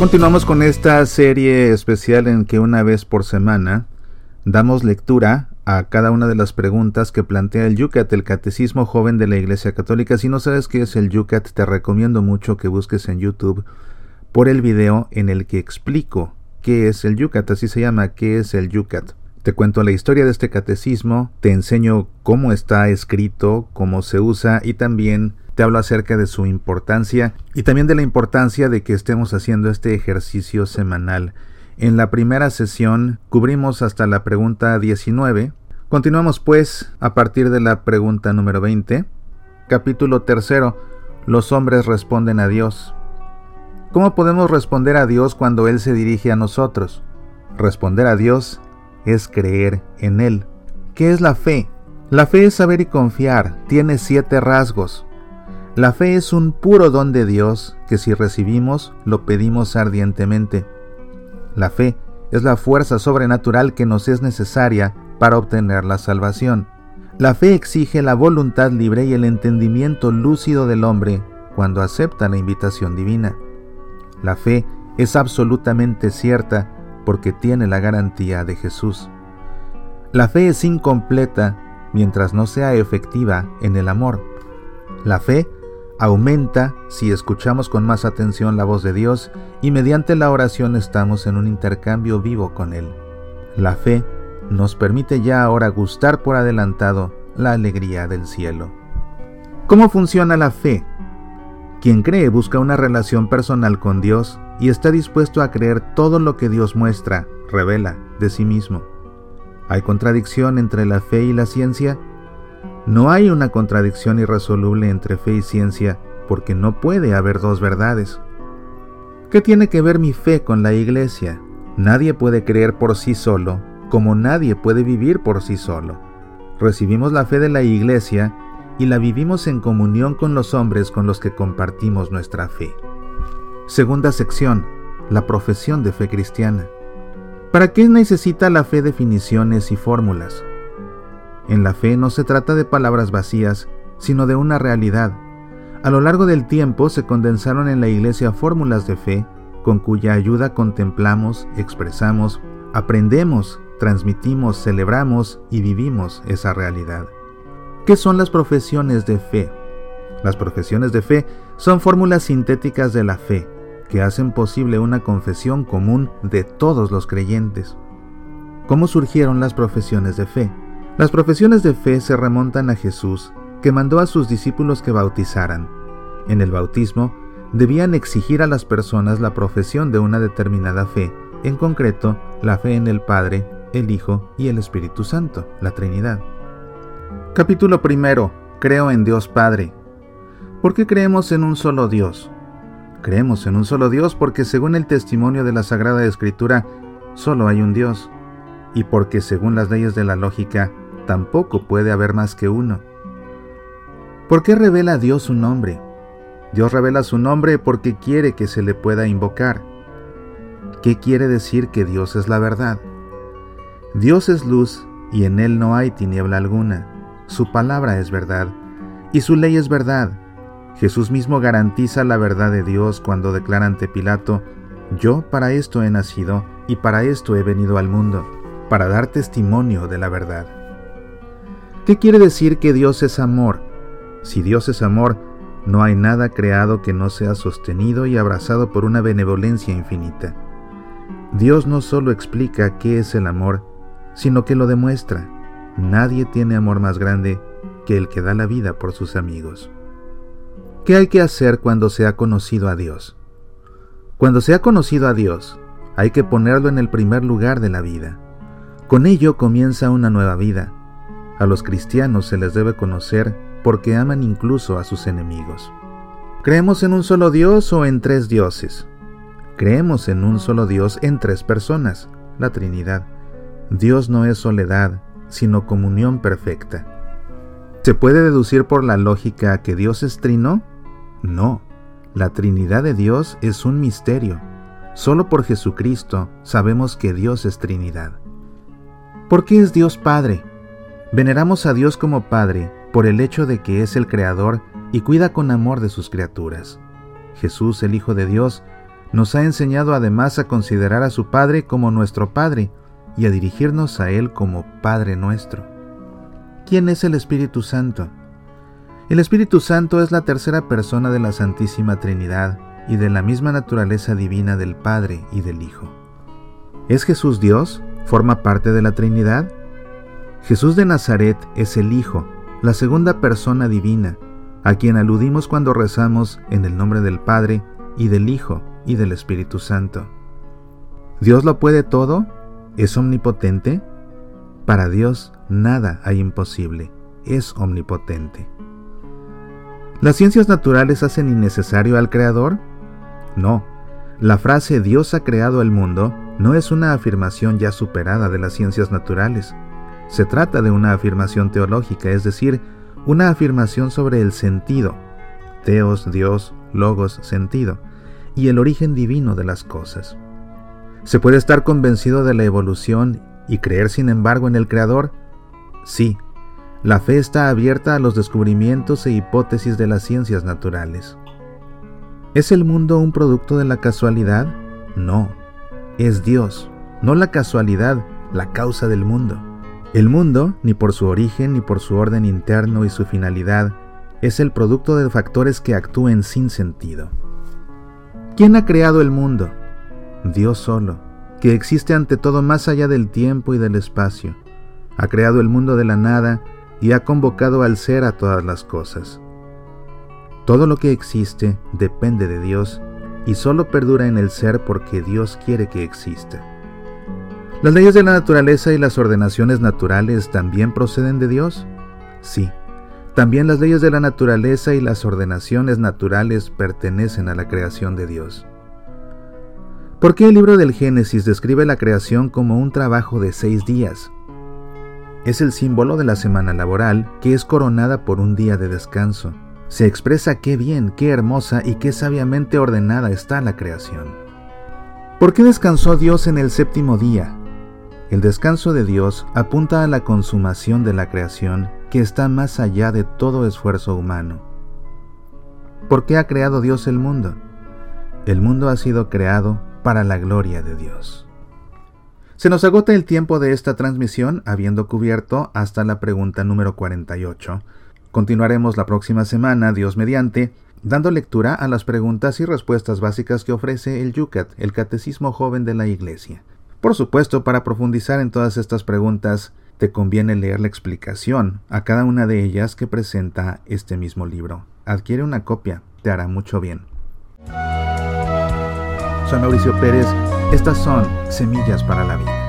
Continuamos con esta serie especial en que una vez por semana damos lectura a cada una de las preguntas que plantea el Yucat, el Catecismo Joven de la Iglesia Católica. Si no sabes qué es el Yucat, te recomiendo mucho que busques en YouTube por el video en el que explico qué es el Yucat, así se llama, qué es el Yucat. Te cuento la historia de este catecismo, te enseño cómo está escrito, cómo se usa y también te hablo acerca de su importancia y también de la importancia de que estemos haciendo este ejercicio semanal. En la primera sesión cubrimos hasta la pregunta 19. Continuamos pues a partir de la pregunta número 20. Capítulo tercero. Los hombres responden a Dios. ¿Cómo podemos responder a Dios cuando Él se dirige a nosotros? Responder a Dios es creer en Él. ¿Qué es la fe? La fe es saber y confiar. Tiene siete rasgos. La fe es un puro don de Dios que si recibimos lo pedimos ardientemente. La fe es la fuerza sobrenatural que nos es necesaria para obtener la salvación. La fe exige la voluntad libre y el entendimiento lúcido del hombre cuando acepta la invitación divina. La fe es absolutamente cierta porque tiene la garantía de Jesús. La fe es incompleta mientras no sea efectiva en el amor. La fe aumenta si escuchamos con más atención la voz de Dios y mediante la oración estamos en un intercambio vivo con Él. La fe nos permite ya ahora gustar por adelantado la alegría del cielo. ¿Cómo funciona la fe? Quien cree busca una relación personal con Dios y está dispuesto a creer todo lo que Dios muestra, revela de sí mismo. ¿Hay contradicción entre la fe y la ciencia? No hay una contradicción irresoluble entre fe y ciencia, porque no puede haber dos verdades. ¿Qué tiene que ver mi fe con la iglesia? Nadie puede creer por sí solo, como nadie puede vivir por sí solo. Recibimos la fe de la iglesia y la vivimos en comunión con los hombres con los que compartimos nuestra fe. Segunda sección. La profesión de fe cristiana. ¿Para qué necesita la fe definiciones y fórmulas? En la fe no se trata de palabras vacías, sino de una realidad. A lo largo del tiempo se condensaron en la Iglesia fórmulas de fe, con cuya ayuda contemplamos, expresamos, aprendemos, transmitimos, celebramos y vivimos esa realidad. ¿Qué son las profesiones de fe? Las profesiones de fe son fórmulas sintéticas de la fe, que hacen posible una confesión común de todos los creyentes. ¿Cómo surgieron las profesiones de fe? Las profesiones de fe se remontan a Jesús, que mandó a sus discípulos que bautizaran. En el bautismo, debían exigir a las personas la profesión de una determinada fe, en concreto, la fe en el Padre, el Hijo y el Espíritu Santo, la Trinidad. Capítulo primero. Creo en Dios Padre. ¿Por qué creemos en un solo Dios? Creemos en un solo Dios porque según el testimonio de la Sagrada Escritura, solo hay un Dios, y porque según las leyes de la lógica, tampoco puede haber más que uno. ¿Por qué revela Dios su nombre? Dios revela su nombre porque quiere que se le pueda invocar. ¿Qué quiere decir que Dios es la verdad? Dios es luz y en él no hay tiniebla alguna. Su palabra es verdad y su ley es verdad. Jesús mismo garantiza la verdad de Dios cuando declara ante Pilato, yo para esto he nacido y para esto he venido al mundo, para dar testimonio de la verdad. ¿Qué quiere decir que Dios es amor? Si Dios es amor, no hay nada creado que no sea sostenido y abrazado por una benevolencia infinita. Dios no solo explica qué es el amor, sino que lo demuestra. Nadie tiene amor más grande que el que da la vida por sus amigos. ¿Qué hay que hacer cuando se ha conocido a Dios? Cuando se ha conocido a Dios, hay que ponerlo en el primer lugar de la vida. Con ello comienza una nueva vida, a los cristianos se les debe conocer porque aman incluso a sus enemigos. ¿Creemos en un solo Dios o en tres dioses? Creemos en un solo Dios en tres personas, la Trinidad. Dios no es soledad, sino comunión perfecta. ¿Se puede deducir por la lógica que Dios es trino? No, la Trinidad de Dios es un misterio. Solo por Jesucristo sabemos que Dios es Trinidad. ¿Por qué es Dios Padre? Veneramos a Dios como Padre por el hecho de que es el Creador y cuida con amor de sus criaturas. Jesús, el Hijo de Dios, nos ha enseñado además a considerar a su Padre como nuestro Padre y a dirigirnos a Él como Padre nuestro. ¿Quién es el Espíritu Santo? El Espíritu Santo es la tercera persona de la Santísima Trinidad y de la misma naturaleza divina del Padre y del Hijo. ¿Es Jesús Dios? ¿Forma parte de la Trinidad? Jesús de Nazaret es el Hijo, la segunda persona divina, a quien aludimos cuando rezamos en el nombre del Padre y del Hijo y del Espíritu Santo. ¿Dios lo puede todo? ¿Es omnipotente? Para Dios nada hay imposible, es omnipotente. ¿Las ciencias naturales hacen innecesario al Creador? No. La frase Dios ha creado el mundo no es una afirmación ya superada de las ciencias naturales. Se trata de una afirmación teológica, es decir, una afirmación sobre el sentido, teos, Dios, logos, sentido, y el origen divino de las cosas. ¿Se puede estar convencido de la evolución y creer sin embargo en el Creador? Sí, la fe está abierta a los descubrimientos e hipótesis de las ciencias naturales. ¿Es el mundo un producto de la casualidad? No, es Dios, no la casualidad, la causa del mundo. El mundo, ni por su origen ni por su orden interno y su finalidad, es el producto de factores que actúen sin sentido. ¿Quién ha creado el mundo? Dios solo, que existe ante todo más allá del tiempo y del espacio. Ha creado el mundo de la nada y ha convocado al ser a todas las cosas. Todo lo que existe depende de Dios y solo perdura en el ser porque Dios quiere que exista. ¿Las leyes de la naturaleza y las ordenaciones naturales también proceden de Dios? Sí, también las leyes de la naturaleza y las ordenaciones naturales pertenecen a la creación de Dios. ¿Por qué el libro del Génesis describe la creación como un trabajo de seis días? Es el símbolo de la semana laboral que es coronada por un día de descanso. Se expresa qué bien, qué hermosa y qué sabiamente ordenada está la creación. ¿Por qué descansó Dios en el séptimo día? El descanso de Dios apunta a la consumación de la creación que está más allá de todo esfuerzo humano. ¿Por qué ha creado Dios el mundo? El mundo ha sido creado para la gloria de Dios. Se nos agota el tiempo de esta transmisión, habiendo cubierto hasta la pregunta número 48. Continuaremos la próxima semana, Dios mediante, dando lectura a las preguntas y respuestas básicas que ofrece el Yucat, el Catecismo Joven de la Iglesia. Por supuesto, para profundizar en todas estas preguntas, te conviene leer la explicación a cada una de ellas que presenta este mismo libro. Adquiere una copia, te hará mucho bien. Soy Mauricio Pérez, estas son Semillas para la Vida.